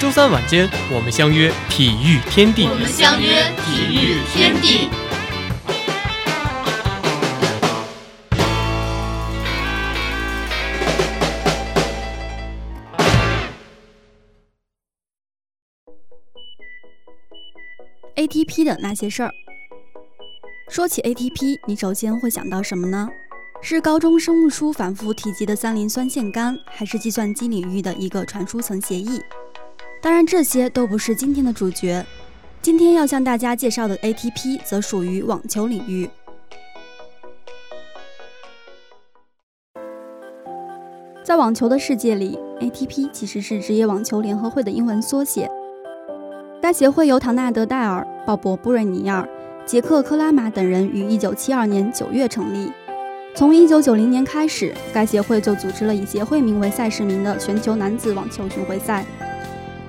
周三晚间，我们相约体育天地。我们相约体育天地。ATP 的那些事儿。说起 ATP，你首先会想到什么呢？是高中生物书反复提及的三磷酸腺苷，还是计算机领域的一个传输层协议？当然，这些都不是今天的主角。今天要向大家介绍的 ATP 则属于网球领域。在网球的世界里，ATP 其实是职业网球联合会的英文缩写。该协会由唐纳德·戴尔、鲍勃·布瑞尼尔、杰克·克拉玛等人于1972年9月成立。从1990年开始，该协会就组织了以协会名为赛事名的全球男子网球巡回赛。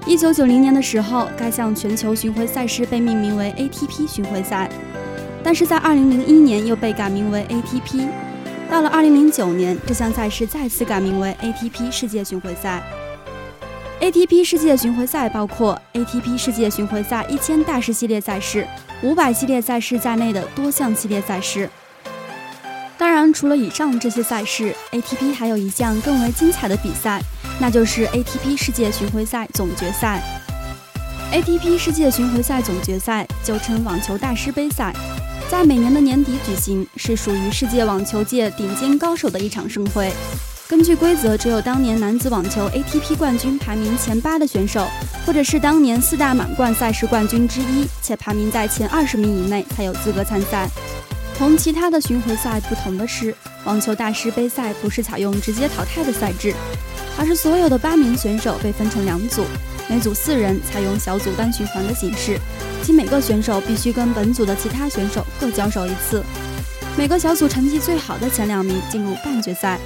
1990年的时候，该项全球巡回赛事被命名为 ATP 巡回赛，但是在2001年又被改名为 ATP。到了2009年，这项赛事再次改名为 ATP 世界巡回赛。ATP 世界巡回赛包括 ATP 世界巡回赛一千大师系列赛事、五百系列赛事在内的多项系列赛事。除了以上这些赛事，ATP 还有一项更为精彩的比赛，那就是 ATP 世界巡回赛总决赛。ATP 世界巡回赛总决赛就称网球大师杯赛，在每年的年底举行，是属于世界网球界顶尖高手的一场盛会。根据规则，只有当年男子网球 ATP 冠军排名前八的选手，或者是当年四大满贯赛事冠军之一，且排名在前二十名以内，才有资格参赛。同其他的巡回赛不同的是，网球大师杯赛不是采用直接淘汰的赛制，而是所有的八名选手被分成两组，每组四人，采用小组单循环的形式，即每个选手必须跟本组的其他选手各交手一次。每个小组成绩最好的前两名进入半决赛。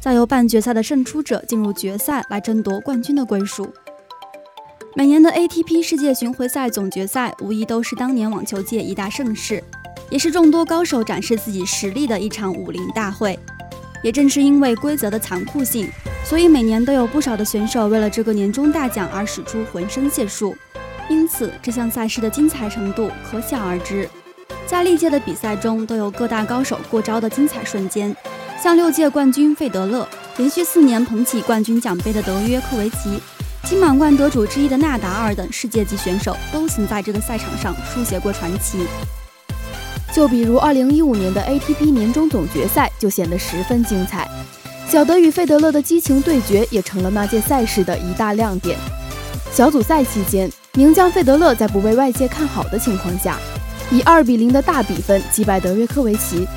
再由半决赛的胜出者进入决赛来争夺冠军的归属。每年的 ATP 世界巡回赛总决赛无疑都是当年网球界一大盛事，也是众多高手展示自己实力的一场武林大会。也正是因为规则的残酷性，所以每年都有不少的选手为了这个年终大奖而使出浑身解数。因此，这项赛事的精彩程度可想而知。在历届的比赛中，都有各大高手过招的精彩瞬间。像六届冠军费德勒，连续四年捧起冠军奖杯的德约科维奇，金满贯得主之一的纳达尔等世界级选手，都曾在这个赛场上书写过传奇。就比如2015年的 ATP 年终总决赛，就显得十分精彩。小德与费德勒的激情对决，也成了那届赛事的一大亮点。小组赛期间，名将费德勒在不被外界看好的情况下，以2比0的大比分击败德约科维奇。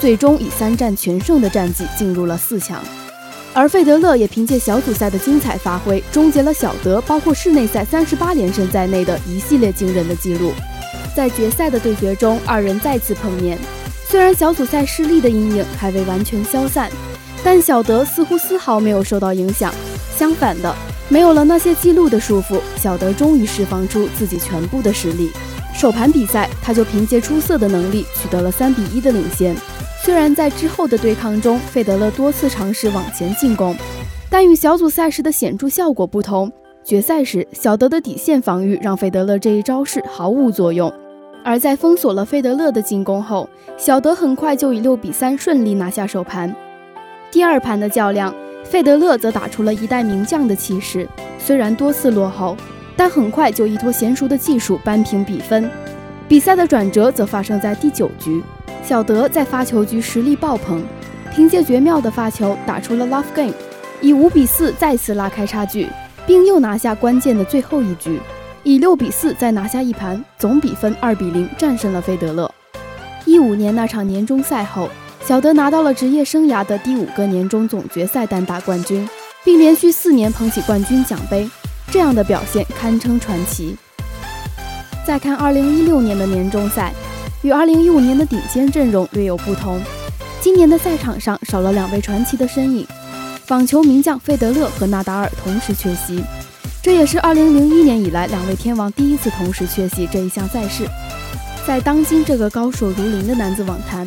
最终以三战全胜的战绩进入了四强，而费德勒也凭借小组赛的精彩发挥，终结了小德包括室内赛三十八连胜在内的一系列惊人的记录。在决赛的对决中，二人再次碰面。虽然小组赛失利的阴影还未完全消散，但小德似乎丝毫没有受到影响。相反的，没有了那些记录的束缚，小德终于释放出自己全部的实力。首盘比赛，他就凭借出色的能力取得了三比一的领先。虽然在之后的对抗中，费德勒多次尝试往前进攻，但与小组赛时的显著效果不同，决赛时小德的底线防御让费德勒这一招式毫无作用。而在封锁了费德勒的进攻后，小德很快就以六比三顺利拿下首盘。第二盘的较量，费德勒则打出了一代名将的气势，虽然多次落后，但很快就依托娴熟的技术扳平比分。比赛的转折则发生在第九局。小德在发球局实力爆棚，凭借绝妙的发球打出了 love game，以五比四再次拉开差距，并又拿下关键的最后一局，以六比四再拿下一盘，总比分二比零战胜了费德勒。一五年那场年终赛后，小德拿到了职业生涯的第五个年终总决赛单打冠军，并连续四年捧起冠军奖杯，这样的表现堪称传奇。再看2016年的年终赛，与2015年的顶尖阵容略有不同。今年的赛场上少了两位传奇的身影，网球名将费德勒和纳达尔同时缺席，这也是2001年以来两位天王第一次同时缺席这一项赛事。在当今这个高手如林的男子网坛，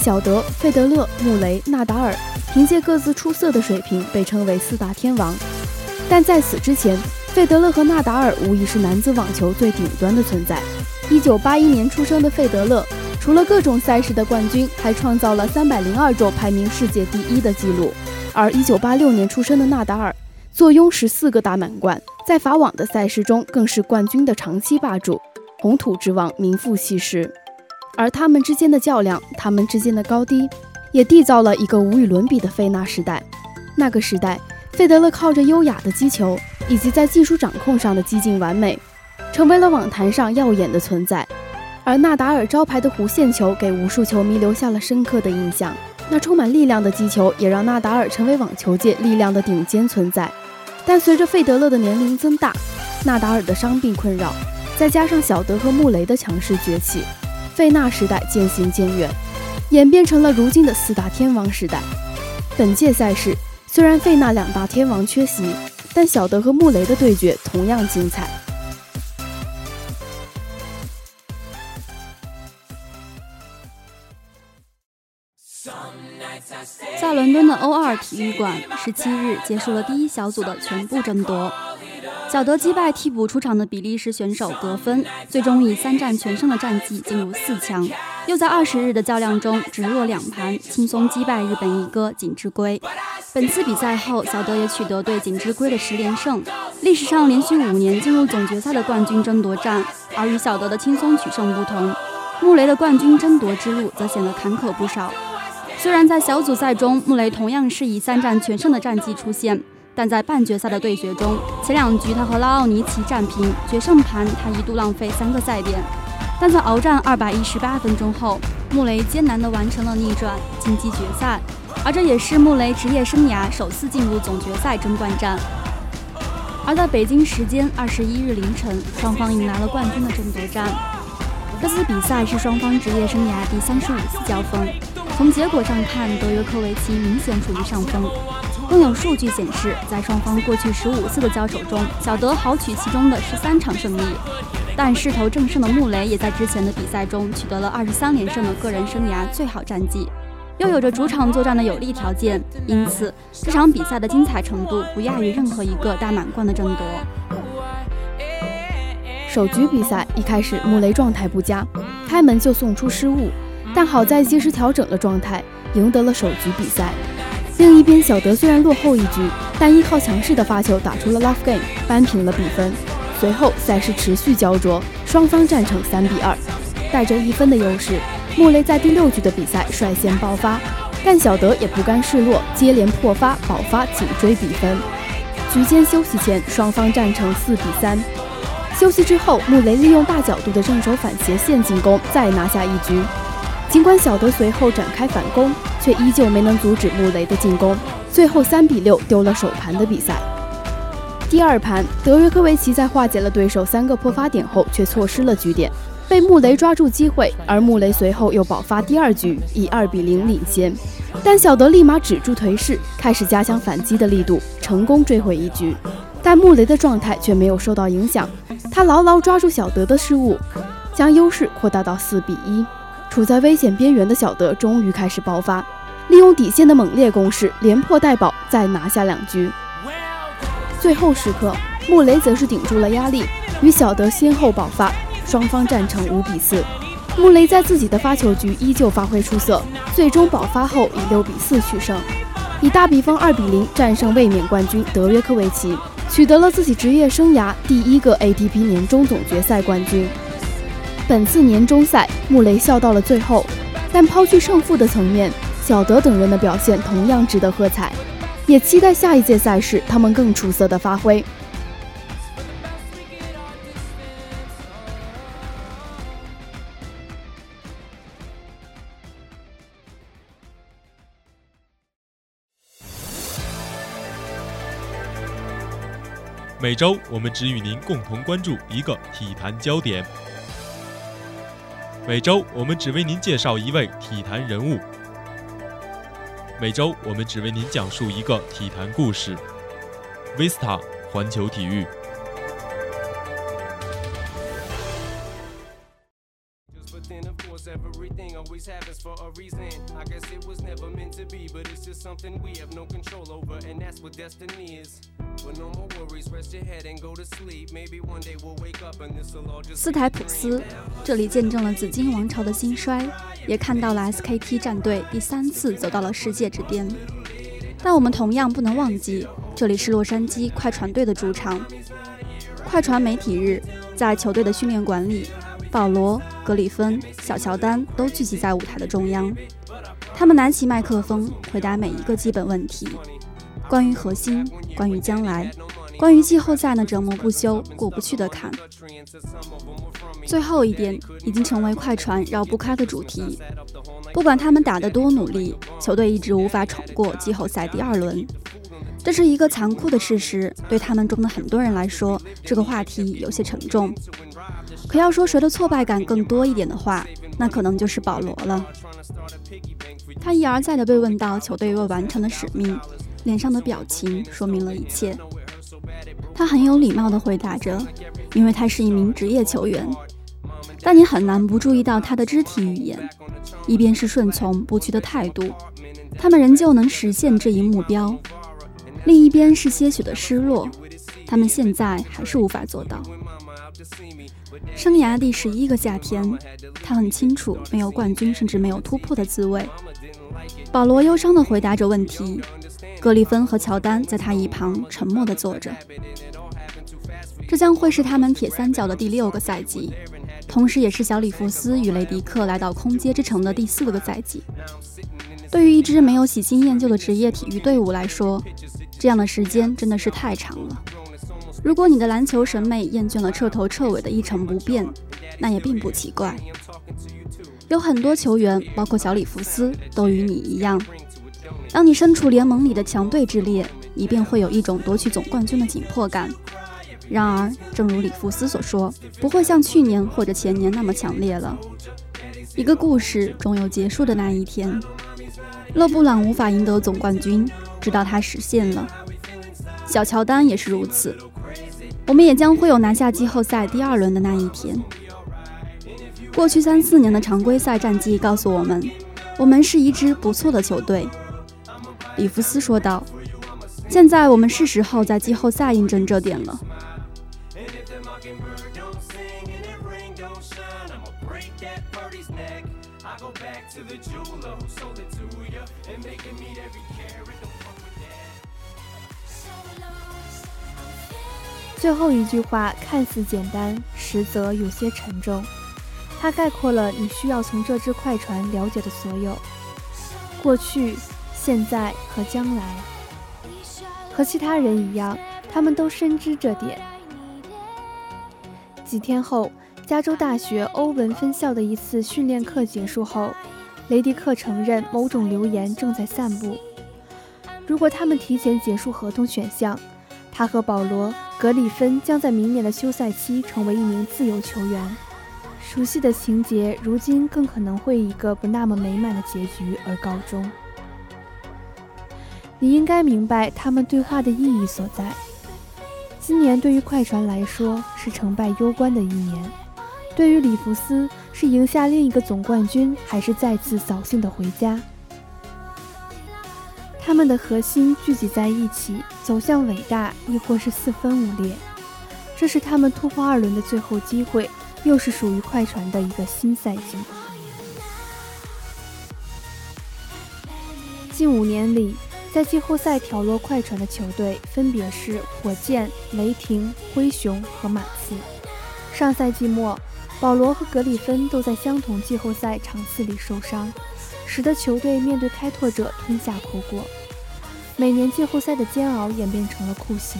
小德、费德勒、穆雷、纳达尔凭借各自出色的水平被称为四大天王。但在此之前，费德勒和纳达尔无疑是男子网球最顶端的存在。1981年出生的费德勒，除了各种赛事的冠军，还创造了302周排名世界第一的纪录。而1986年出生的纳达尔，坐拥14个大满贯，在法网的赛事中更是冠军的长期霸主。红土之王名副其实，而他们之间的较量，他们之间的高低，也缔造了一个无与伦比的费纳时代。那个时代，费德勒靠着优雅的击球以及在技术掌控上的激进完美，成为了网坛上耀眼的存在。而纳达尔招牌的弧线球给无数球迷留下了深刻的印象。那充满力量的击球也让纳达尔成为网球界力量的顶尖存在。但随着费德勒的年龄增大，纳达尔的伤病困扰。再加上小德和穆雷的强势崛起，费纳时代渐行渐远，演变成了如今的四大天王时代。本届赛事虽然费纳两大天王缺席，但小德和穆雷的对决同样精彩。在伦敦的 O2 体育馆，十七日结束了第一小组的全部争夺。小德击败替补出场的比利时选手得分，最终以三战全胜的战绩进入四强。又在二十日的较量中直落两盘，轻松击败日本一哥锦织圭。本次比赛后，小德也取得对锦织圭的十连胜，历史上连续五年进入总决赛的冠军争夺战。而与小德的轻松取胜不同，穆雷的冠军争夺之路则显得坎坷不少。虽然在小组赛中，穆雷同样是以三战全胜的战绩出现。但在半决赛的对决中，前两局他和拉奥尼奇战平，决胜盘他一度浪费三个赛点。但在鏖战二百一十八分钟后，穆雷艰难地完成了逆转，晋级决赛。而这也是穆雷职业生涯首次进入总决赛争冠战。而在北京时间二十一日凌晨，双方迎来了冠军的争夺战。这次比赛是双方职业生涯第三十五次交锋。从结果上看，德约科维奇明显处于上风。更有数据显示，在双方过去十五次的交手中，小德豪取其中的十三场胜利。但势头正盛的穆雷也在之前的比赛中取得了二十三连胜的个人生涯最好战绩，又有着主场作战的有利条件，因此这场比赛的精彩程度不亚于任何一个大满贯的争夺。首局比赛一开始，穆雷状态不佳，开门就送出失误，但好在及时调整了状态，赢得了首局比赛。另一边，小德虽然落后一局，但依靠强势的发球打出了 love game，扳平了比分。随后赛事持续焦灼，双方战成三比二。带着一分的优势，穆雷在第六局的比赛率先爆发，但小德也不甘示弱，接连破发保发紧追比分。局间休息前，双方战成四比三。休息之后，穆雷利用大角度的正手反斜线进攻，再拿下一局。尽管小德随后展开反攻，却依旧没能阻止穆雷的进攻，最后三比六丢了首盘的比赛。第二盘，德约科维奇在化解了对手三个破发点后，却错失了局点，被穆雷抓住机会，而穆雷随后又爆发第二局，以二比零领先。但小德立马止住颓势，开始加强反击的力度，成功追回一局。但穆雷的状态却没有受到影响，他牢牢抓住小德的失误，将优势扩大到四比一。处在危险边缘的小德终于开始爆发，利用底线的猛烈攻势，连破带保，再拿下两局。最后时刻，穆雷则是顶住了压力，与小德先后爆发，双方战成五比四。穆雷在自己的发球局依旧发挥出色，最终爆发后以六比四取胜，以大比分二比零战胜卫冕冠军德约科维奇，取得了自己职业生涯第一个 ATP 年终总决赛冠军。本次年终赛，穆雷笑到了最后，但抛去胜负的层面，小德等人的表现同样值得喝彩，也期待下一届赛事他们更出色的发挥。每周我们只与您共同关注一个体坛焦点。每周我们只为您介绍一位体坛人物，每周我们只为您讲述一个体坛故事。Vista 环球体育。斯台普斯，这里见证了紫金王朝的兴衰，也看到了 SKT 战队第三次走到了世界之巅。但我们同样不能忘记，这里是洛杉矶快船队的主场。快船媒体日，在球队的训练馆里，保罗、格里芬、小乔丹都聚集在舞台的中央。他们拿起麦克风，回答每一个基本问题：关于核心，关于将来，关于季后赛那折磨不休、过不去的坎。最后一点已经成为快船绕不开的主题。不管他们打得多努力，球队一直无法闯过季后赛第二轮。这是一个残酷的事实。对他们中的很多人来说，这个话题有些沉重。可要说谁的挫败感更多一点的话，那可能就是保罗了。他一而再地被问到球队未完成的使命，脸上的表情说明了一切。他很有礼貌地回答着，因为他是一名职业球员。但你很难不注意到他的肢体语言，一边是顺从不屈的态度，他们仍旧能实现这一目标；另一边是些许的失落，他们现在还是无法做到。生涯第十一个夏天，他很清楚没有冠军甚至没有突破的滋味。保罗忧伤地回答着问题，格里芬和乔丹在他一旁沉默地坐着。这将会是他们铁三角的第六个赛季。同时，也是小里弗斯与雷迪克来到空接之城的第四个赛季。对于一支没有喜新厌旧的职业体育队伍来说，这样的时间真的是太长了。如果你的篮球审美厌倦了彻头彻尾的一成不变，那也并不奇怪。有很多球员，包括小里弗斯，都与你一样。当你身处联盟里的强队之列，你便会有一种夺取总冠军的紧迫感。然而，正如里弗斯所说，不会像去年或者前年那么强烈了。一个故事终有结束的那一天。勒布朗无法赢得总冠军，直到他实现了。小乔丹也是如此。我们也将会有拿下季后赛第二轮的那一天。过去三四年的常规赛战绩告诉我们，我们是一支不错的球队。里弗斯说道：“现在我们是时候在季后赛印证这点了。”最后一句话看似简单，实则有些沉重。它概括了你需要从这支快船了解的所有：过去、现在和将来。和其他人一样，他们都深知这点。几天后，加州大学欧文分校的一次训练课结束后，雷迪克承认某种流言正在散布：如果他们提前结束合同选项，他和保罗。格里芬将在明年的休赛期成为一名自由球员。熟悉的情节，如今更可能会以一个不那么美满的结局而告终。你应该明白他们对话的意义所在。今年对于快船来说是成败攸关的一年，对于里弗斯是赢下另一个总冠军，还是再次扫兴的回家？他们的核心聚集在一起，走向伟大，亦或是四分五裂。这是他们突破二轮的最后机会，又是属于快船的一个新赛季。近五年里，在季后赛挑落快船的球队分别是火箭、雷霆、灰熊和马刺。上赛季末，保罗和格里芬都在相同季后赛场次里受伤，使得球队面对开拓者吞下苦果。每年季后赛的煎熬演变成了酷刑。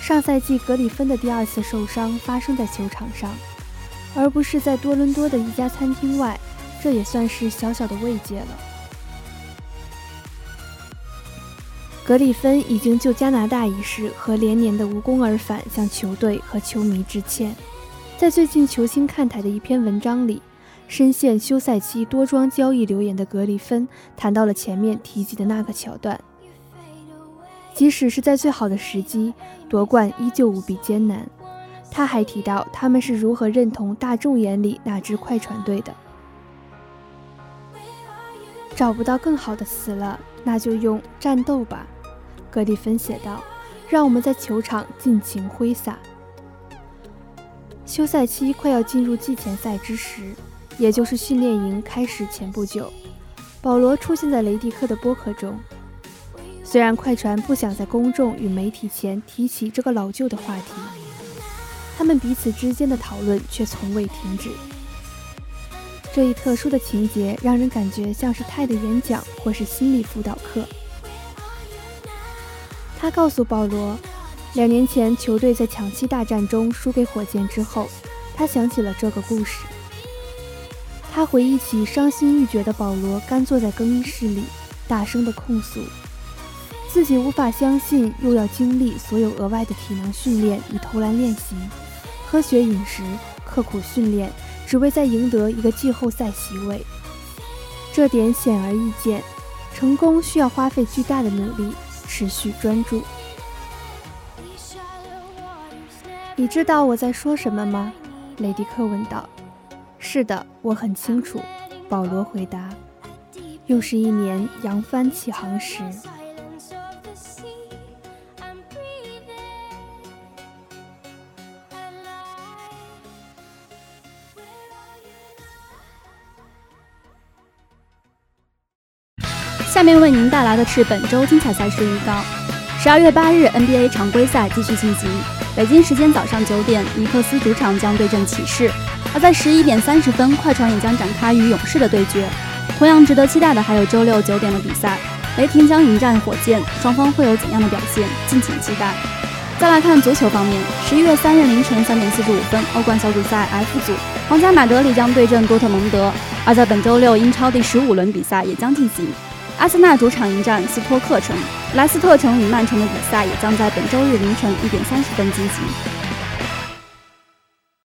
上赛季格里芬的第二次受伤发生在球场上，而不是在多伦多的一家餐厅外，这也算是小小的慰藉了。格里芬已经就加拿大一事和连年的无功而返向球队和球迷致歉。在最近球星看台的一篇文章里，深陷休赛期多桩交易流言的格里芬谈到了前面提及的那个桥段。即使是在最好的时机，夺冠依旧无比艰难。他还提到他们是如何认同大众眼里那支快船队的。找不到更好的词了，那就用战斗吧。格里芬写道：“让我们在球场尽情挥洒。”休赛期快要进入季前赛之时，也就是训练营开始前不久，保罗出现在雷迪克的播客中。虽然快船不想在公众与媒体前提起这个老旧的话题，他们彼此之间的讨论却从未停止。这一特殊的情节让人感觉像是泰的演讲或是心理辅导课。他告诉保罗，两年前球队在抢七大战中输给火箭之后，他想起了这个故事。他回忆起伤心欲绝的保罗，干坐在更衣室里，大声地控诉自己无法相信，又要经历所有额外的体能训练与投篮练习，科学饮食，刻苦训练。只为在赢得一个季后赛席位，这点显而易见。成功需要花费巨大的努力，持续专注。你知道我在说什么吗？雷迪克问道。是的，我很清楚。保罗回答。又是一年扬帆起航时。下面为您带来的是本周精彩赛事预告。十二月八日，NBA 常规赛继续进行。北京时间早上九点，尼克斯主场将对阵骑士；而在十一点三十分，快船也将展开与勇士的对决。同样值得期待的还有周六九点的比赛，雷霆将迎战火箭，双方会有怎样的表现？敬请期待。再来看足球方面，十一月三日凌晨三点四十五分，欧冠小组赛 F 组，皇家马德里将对阵多特蒙德；而在本周六，英超第十五轮比赛也将进行。阿森纳主场迎战斯托克城，莱斯特城与曼城的比赛也将在本周日凌晨一点三十分进行。